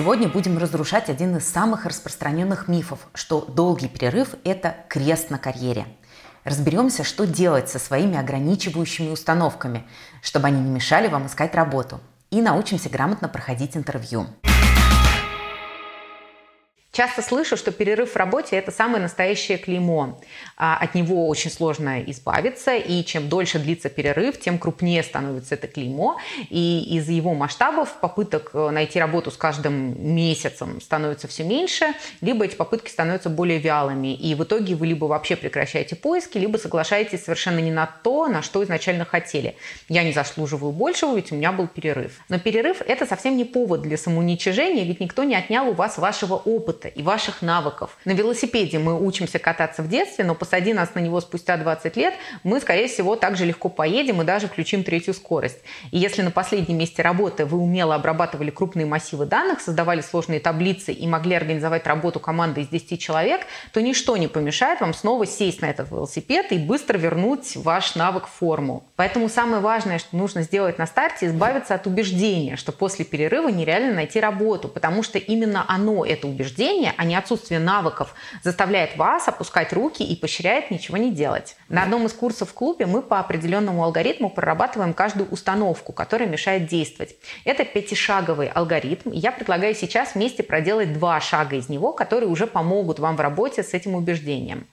Сегодня будем разрушать один из самых распространенных мифов, что долгий перерыв – это крест на карьере. Разберемся, что делать со своими ограничивающими установками, чтобы они не мешали вам искать работу. И научимся грамотно проходить интервью. Часто слышу, что перерыв в работе – это самое настоящее клеймо. А, от него очень сложно избавиться, и чем дольше длится перерыв, тем крупнее становится это клеймо. И из его масштабов попыток э, найти работу с каждым месяцем становится все меньше, либо эти попытки становятся более вялыми. И в итоге вы либо вообще прекращаете поиски, либо соглашаетесь совершенно не на то, на что изначально хотели. Я не заслуживаю большего, ведь у меня был перерыв. Но перерыв – это совсем не повод для самоуничижения, ведь никто не отнял у вас вашего опыта опыта и ваших навыков. На велосипеде мы учимся кататься в детстве, но посади нас на него спустя 20 лет, мы, скорее всего, также легко поедем и даже включим третью скорость. И если на последнем месте работы вы умело обрабатывали крупные массивы данных, создавали сложные таблицы и могли организовать работу команды из 10 человек, то ничто не помешает вам снова сесть на этот велосипед и быстро вернуть ваш навык в форму. Поэтому самое важное, что нужно сделать на старте, избавиться от убеждения, что после перерыва нереально найти работу, потому что именно оно, это убеждение, мышление, а не отсутствие навыков, заставляет вас опускать руки и поощряет ничего не делать. На одном из курсов в клубе мы по определенному алгоритму прорабатываем каждую установку, которая мешает действовать. Это пятишаговый алгоритм. Я предлагаю сейчас вместе проделать два шага из него, которые уже помогут вам в работе с этим убеждением.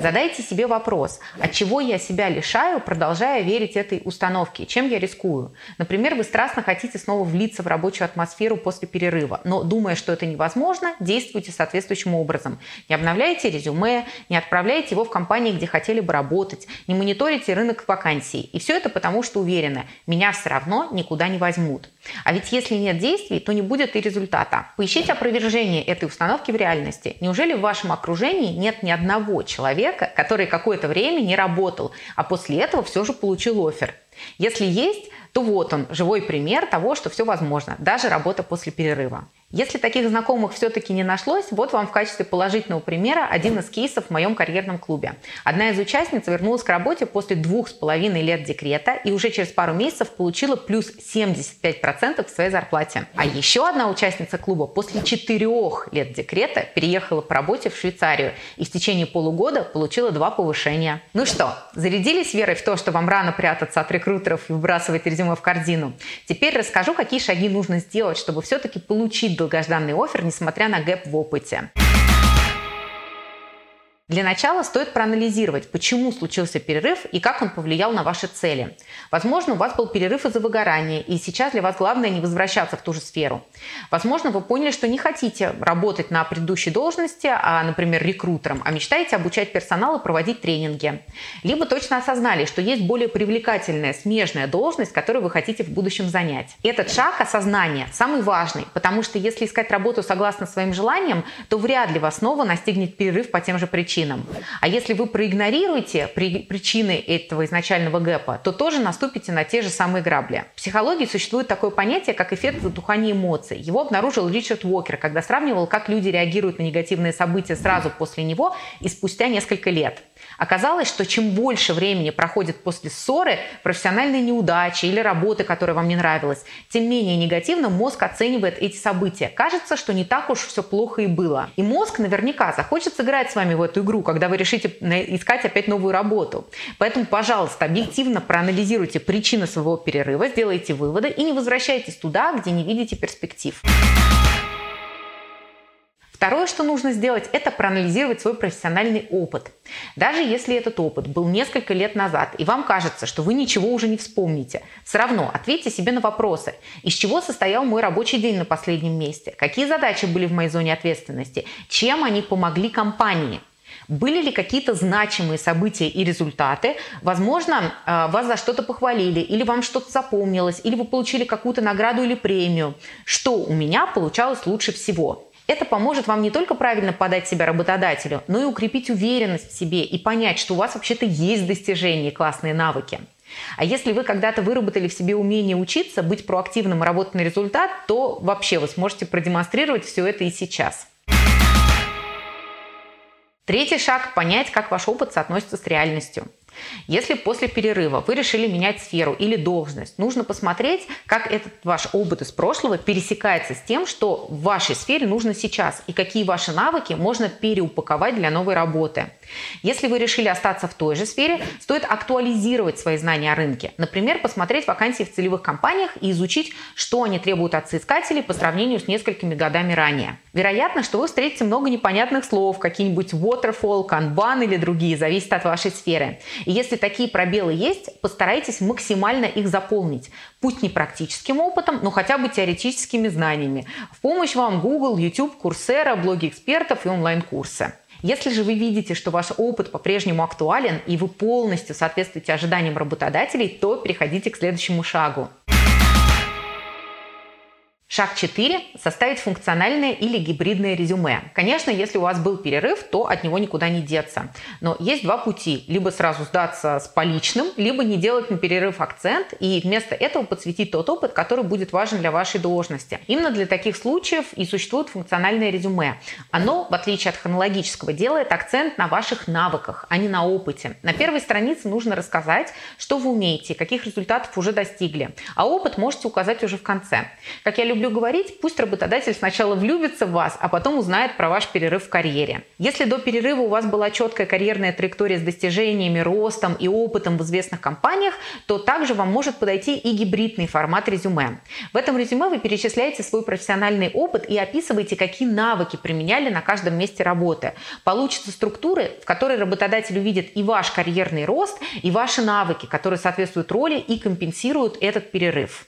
Задайте себе вопрос, от чего я себя лишаю, продолжая верить этой установке, чем я рискую. Например, вы страстно хотите снова влиться в рабочую атмосферу после перерыва, но думая, что это невозможно, действуйте соответствующим образом. Не обновляйте резюме, не отправляйте его в компании, где хотели бы работать, не мониторите рынок вакансий. И все это потому, что уверены, меня все равно никуда не возьмут. А ведь если нет действий, то не будет и результата. Поищите опровержение этой установки в реальности. Неужели в вашем окружении нет ни одного человека, который какое-то время не работал, а после этого все же получил офер. Если есть, то вот он, живой пример того, что все возможно, даже работа после перерыва. Если таких знакомых все-таки не нашлось, вот вам в качестве положительного примера один из кейсов в моем карьерном клубе. Одна из участниц вернулась к работе после двух с половиной лет декрета и уже через пару месяцев получила плюс 75% в своей зарплате. А еще одна участница клуба после четырех лет декрета переехала по работе в Швейцарию и в течение полугода получила два повышения. Ну что, зарядились верой в то, что вам рано прятаться от рекрутеров и выбрасывать резюме в корзину? Теперь расскажу, какие шаги нужно сделать, чтобы все-таки получить долгожданный офер, несмотря на гэп в опыте. Для начала стоит проанализировать, почему случился перерыв и как он повлиял на ваши цели. Возможно, у вас был перерыв из-за выгорания, и сейчас для вас главное не возвращаться в ту же сферу. Возможно, вы поняли, что не хотите работать на предыдущей должности, а, например, рекрутером, а мечтаете обучать персонал и проводить тренинги. Либо точно осознали, что есть более привлекательная, смежная должность, которую вы хотите в будущем занять. Этот шаг осознания самый важный, потому что если искать работу согласно своим желаниям, то вряд ли вас снова настигнет перерыв по тем же причинам причинам. А если вы проигнорируете причины этого изначального гэпа, то тоже наступите на те же самые грабли. В психологии существует такое понятие, как эффект затухания эмоций. Его обнаружил Ричард Уокер, когда сравнивал, как люди реагируют на негативные события сразу после него и спустя несколько лет. Оказалось, что чем больше времени проходит после ссоры, профессиональной неудачи или работы, которая вам не нравилась, тем менее негативно мозг оценивает эти события. Кажется, что не так уж все плохо и было. И мозг наверняка захочет сыграть с вами в эту игру, когда вы решите искать опять новую работу. Поэтому, пожалуйста, объективно проанализируйте причины своего перерыва, сделайте выводы и не возвращайтесь туда, где не видите перспектив. Второе, что нужно сделать, это проанализировать свой профессиональный опыт. Даже если этот опыт был несколько лет назад, и вам кажется, что вы ничего уже не вспомните, все равно ответьте себе на вопросы. Из чего состоял мой рабочий день на последнем месте? Какие задачи были в моей зоне ответственности? Чем они помогли компании? Были ли какие-то значимые события и результаты? Возможно, э, вас за что-то похвалили, или вам что-то запомнилось, или вы получили какую-то награду или премию. Что у меня получалось лучше всего? Это поможет вам не только правильно подать себя работодателю, но и укрепить уверенность в себе и понять, что у вас вообще-то есть достижения и классные навыки. А если вы когда-то выработали в себе умение учиться, быть проактивным и работать на результат, то вообще вы сможете продемонстрировать все это и сейчас. Третий шаг – понять, как ваш опыт соотносится с реальностью. Если после перерыва вы решили менять сферу или должность, нужно посмотреть, как этот ваш опыт из прошлого пересекается с тем, что в вашей сфере нужно сейчас, и какие ваши навыки можно переупаковать для новой работы. Если вы решили остаться в той же сфере, стоит актуализировать свои знания о рынке. Например, посмотреть вакансии в целевых компаниях и изучить, что они требуют от соискателей по сравнению с несколькими годами ранее. Вероятно, что вы встретите много непонятных слов, какие-нибудь waterfall, kanban или другие, зависит от вашей сферы. И если такие пробелы есть, постарайтесь максимально их заполнить. Пусть не практическим опытом, но хотя бы теоретическими знаниями. В помощь вам Google, YouTube, Coursera, блоги экспертов и онлайн-курсы. Если же вы видите, что ваш опыт по-прежнему актуален и вы полностью соответствуете ожиданиям работодателей, то переходите к следующему шагу. Шаг 4 – составить функциональное или гибридное резюме. Конечно, если у вас был перерыв, то от него никуда не деться. Но есть два пути. Либо сразу сдаться с поличным, либо не делать на перерыв акцент и вместо этого подсветить тот опыт, который будет важен для вашей должности. Именно для таких случаев и существует функциональное резюме. Оно, в отличие от хронологического, делает акцент на ваших навыках, а не на опыте. На первой странице нужно рассказать, что вы умеете, каких результатов уже достигли. А опыт можете указать уже в конце. Как я люблю люблю говорить, пусть работодатель сначала влюбится в вас, а потом узнает про ваш перерыв в карьере. Если до перерыва у вас была четкая карьерная траектория с достижениями, ростом и опытом в известных компаниях, то также вам может подойти и гибридный формат резюме. В этом резюме вы перечисляете свой профессиональный опыт и описываете, какие навыки применяли на каждом месте работы. Получится структуры, в которой работодатель увидит и ваш карьерный рост, и ваши навыки, которые соответствуют роли и компенсируют этот перерыв.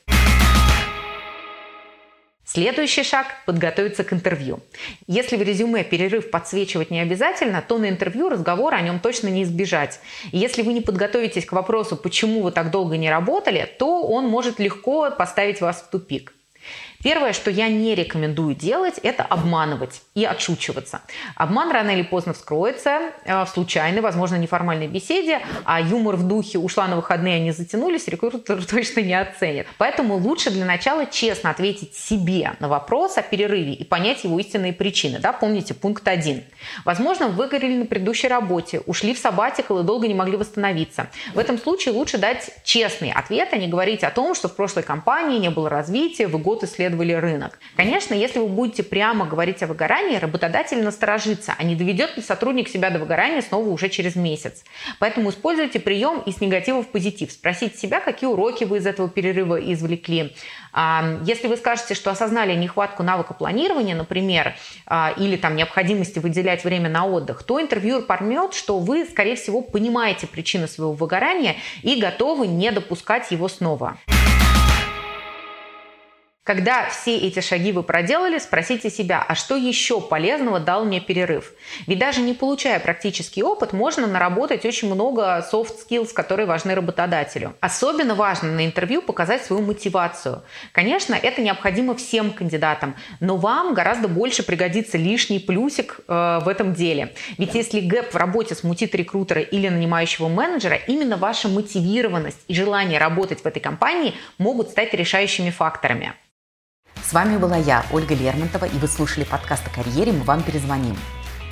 Следующий шаг – подготовиться к интервью. Если в резюме перерыв подсвечивать не обязательно, то на интервью разговора о нем точно не избежать. И если вы не подготовитесь к вопросу, почему вы так долго не работали, то он может легко поставить вас в тупик. Первое, что я не рекомендую делать, это обманывать и отшучиваться. Обман рано или поздно вскроется э, в случайной, возможно, неформальной беседе, а юмор в духе «ушла на выходные, они затянулись» рекрутер точно не оценит. Поэтому лучше для начала честно ответить себе на вопрос о перерыве и понять его истинные причины. Да? Помните пункт один. Возможно, вы выгорели на предыдущей работе, ушли в сабатикл и долго не могли восстановиться. В этом случае лучше дать честный ответ, а не говорить о том, что в прошлой компании не было развития, вы год исследовали исследовали рынок. Конечно, если вы будете прямо говорить о выгорании, работодатель насторожится, а не доведет ли сотрудник себя до выгорания снова уже через месяц. Поэтому используйте прием из негатива в позитив. Спросите себя, какие уроки вы из этого перерыва извлекли. А, если вы скажете, что осознали нехватку навыка планирования, например, а, или там необходимости выделять время на отдых, то интервьюер поймет, что вы, скорее всего, понимаете причины своего выгорания и готовы не допускать его снова. Когда все эти шаги вы проделали, спросите себя, а что еще полезного дал мне перерыв? Ведь даже не получая практический опыт, можно наработать очень много soft skills, которые важны работодателю. Особенно важно на интервью показать свою мотивацию. Конечно, это необходимо всем кандидатам, но вам гораздо больше пригодится лишний плюсик э, в этом деле. Ведь если гэп в работе смутит рекрутера или нанимающего менеджера, именно ваша мотивированность и желание работать в этой компании могут стать решающими факторами. С вами была я, Ольга Лермонтова, и вы слушали подкаст о карьере «Мы вам перезвоним».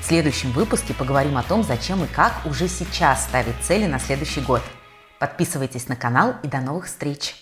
В следующем выпуске поговорим о том, зачем и как уже сейчас ставить цели на следующий год. Подписывайтесь на канал и до новых встреч!